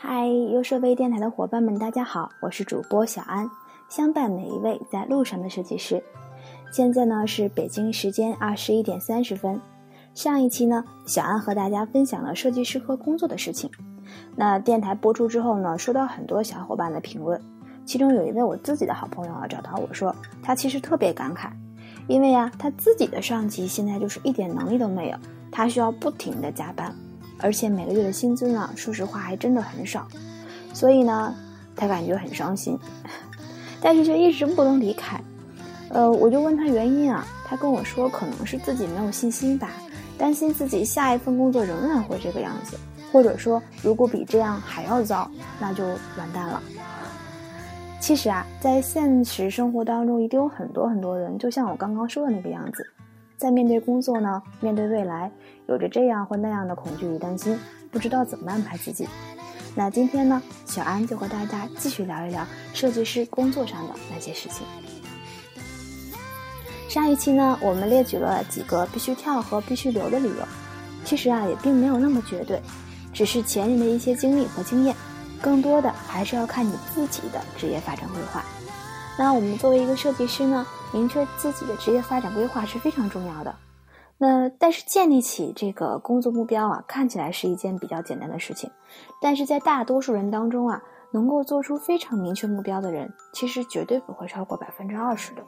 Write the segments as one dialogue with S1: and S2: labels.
S1: 嗨，优设微电台的伙伴们，大家好，我是主播小安，相伴每一位在路上的设计师。现在呢是北京时间二十一点三十分。上一期呢，小安和大家分享了设计师和工作的事情。那电台播出之后呢，收到很多小伙伴的评论，其中有一位我自己的好朋友啊，找到我说，他其实特别感慨，因为呀，他自己的上级现在就是一点能力都没有，他需要不停的加班。而且每个月的薪资呢，说实话还真的很少，所以呢，他感觉很伤心，但是却一直不能离开。呃，我就问他原因啊，他跟我说可能是自己没有信心吧，担心自己下一份工作仍然会这个样子，或者说如果比这样还要糟，那就完蛋了。其实啊，在现实生活当中，一定有很多很多人，就像我刚刚说的那个样子。在面对工作呢，面对未来，有着这样或那样的恐惧与担心，不知道怎么安排自己。那今天呢，小安就和大家继续聊一聊设计师工作上的那些事情。上一期呢，我们列举了几个必须跳和必须留的理由，其实啊，也并没有那么绝对，只是前人的一些经历和经验，更多的还是要看你自己的职业发展规划。那我们作为一个设计师呢？明确自己的职业发展规划是非常重要的。那但是建立起这个工作目标啊，看起来是一件比较简单的事情。但是在大多数人当中啊，能够做出非常明确目标的人，其实绝对不会超过百分之二十的。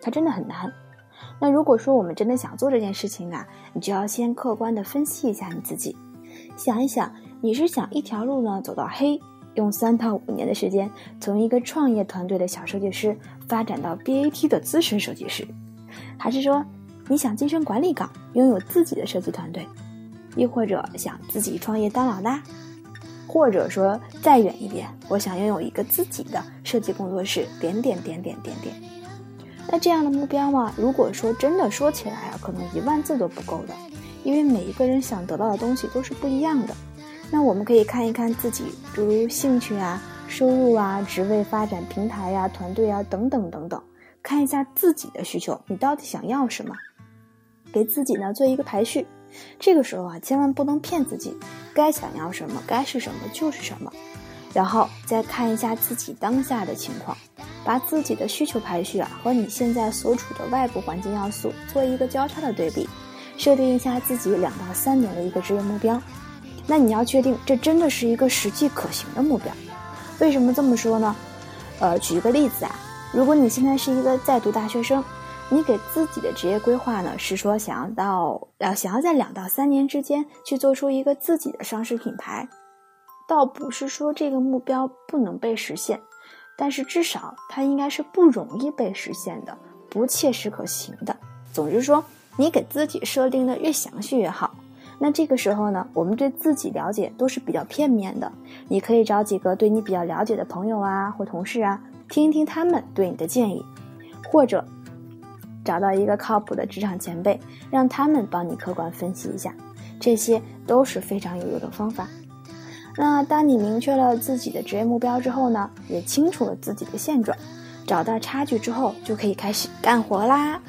S1: 它真的很难。那如果说我们真的想做这件事情啊，你就要先客观的分析一下你自己，想一想，你是想一条路呢走到黑？用三到五年的时间，从一个创业团队的小设计师发展到 BAT 的资深设计师，还是说你想晋升管理岗，拥有自己的设计团队，亦或者想自己创业当老大，或者说再远一点，我想拥有一个自己的设计工作室，点点点点点点。那这样的目标嘛，如果说真的说起来啊，可能一万字都不够的，因为每一个人想得到的东西都是不一样的。那我们可以看一看自己，诸如兴趣啊、收入啊、职位发展平台呀、团队啊等等等等，看一下自己的需求，你到底想要什么？给自己呢做一个排序。这个时候啊，千万不能骗自己，该想要什么，该是什么就是什么。然后再看一下自己当下的情况，把自己的需求排序啊和你现在所处的外部环境要素做一个交叉的对比，设定一下自己两到三年的一个职业目标。那你要确定这真的是一个实际可行的目标，为什么这么说呢？呃，举一个例子啊，如果你现在是一个在读大学生，你给自己的职业规划呢是说想要到呃想要在两到三年之间去做出一个自己的上市品牌，倒不是说这个目标不能被实现，但是至少它应该是不容易被实现的，不切实可行的。总之说，你给自己设定的越详细越好。那这个时候呢，我们对自己了解都是比较片面的。你可以找几个对你比较了解的朋友啊，或同事啊，听一听他们对你的建议，或者找到一个靠谱的职场前辈，让他们帮你客观分析一下，这些都是非常有用的方法。那当你明确了自己的职业目标之后呢，也清楚了自己的现状，找到差距之后，就可以开始干活啦。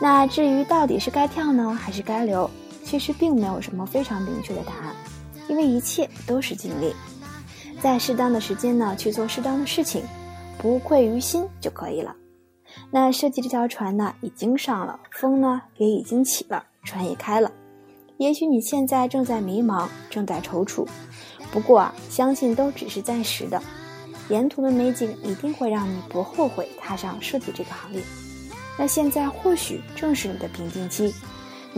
S1: 那至于到底是该跳呢，还是该留？其实并没有什么非常明确的答案，因为一切都是尽力，在适当的时间呢去做适当的事情，不愧于心就可以了。那设计这条船呢已经上了，风呢也已经起了，船也开了。也许你现在正在迷茫，正在踌躇，不过啊，相信都只是暂时的，沿途的美景一定会让你不后悔踏上设计这个行业。那现在或许正是你的瓶颈期。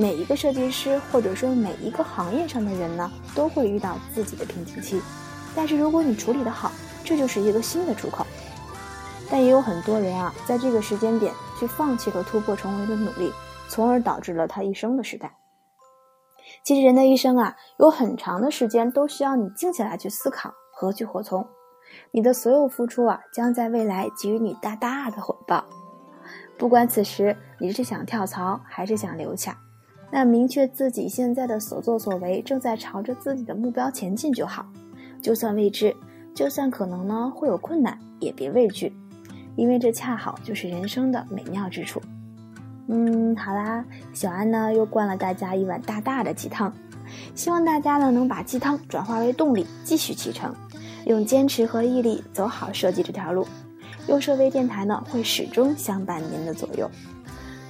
S1: 每一个设计师，或者说每一个行业上的人呢，都会遇到自己的瓶颈期。但是如果你处理得好，这就是一个新的出口。但也有很多人啊，在这个时间点去放弃了突破重围的努力，从而导致了他一生的失败。其实人的一生啊，有很长的时间都需要你静下来去思考何去何从。你的所有付出啊，将在未来给予你大大的回报。不管此时你是想跳槽还是想留下。那明确自己现在的所作所为，正在朝着自己的目标前进就好。就算未知，就算可能呢会有困难，也别畏惧，因为这恰好就是人生的美妙之处。嗯，好啦，小安呢又灌了大家一碗大大的鸡汤。希望大家呢能把鸡汤转化为动力，继续启程，用坚持和毅力走好设计这条路。优设微电台呢会始终相伴您的左右，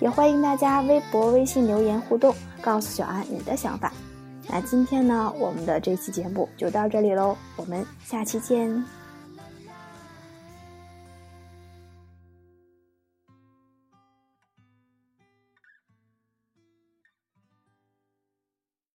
S1: 也欢迎大家微博、微信留言互动，告诉小安你的想法。那今天呢，我们的这期节目就到这里喽，我们下期见。